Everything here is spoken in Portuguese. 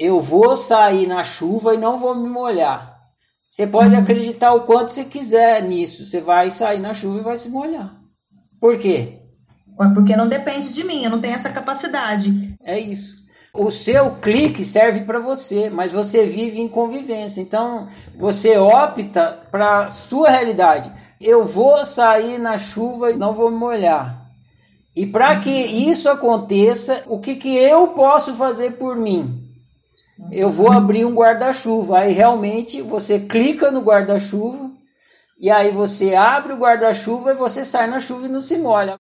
eu vou sair na chuva e não vou me molhar. Você pode uhum. acreditar o quanto você quiser nisso. Você vai sair na chuva e vai se molhar. Por quê? Porque não depende de mim, eu não tenho essa capacidade. É isso. O seu clique serve para você, mas você vive em convivência. Então, você opta para sua realidade. Eu vou sair na chuva e não vou me molhar. E para que isso aconteça, o que, que eu posso fazer por mim? Eu vou abrir um guarda-chuva. Aí realmente você clica no guarda-chuva e aí você abre o guarda-chuva e você sai na chuva e não se molha.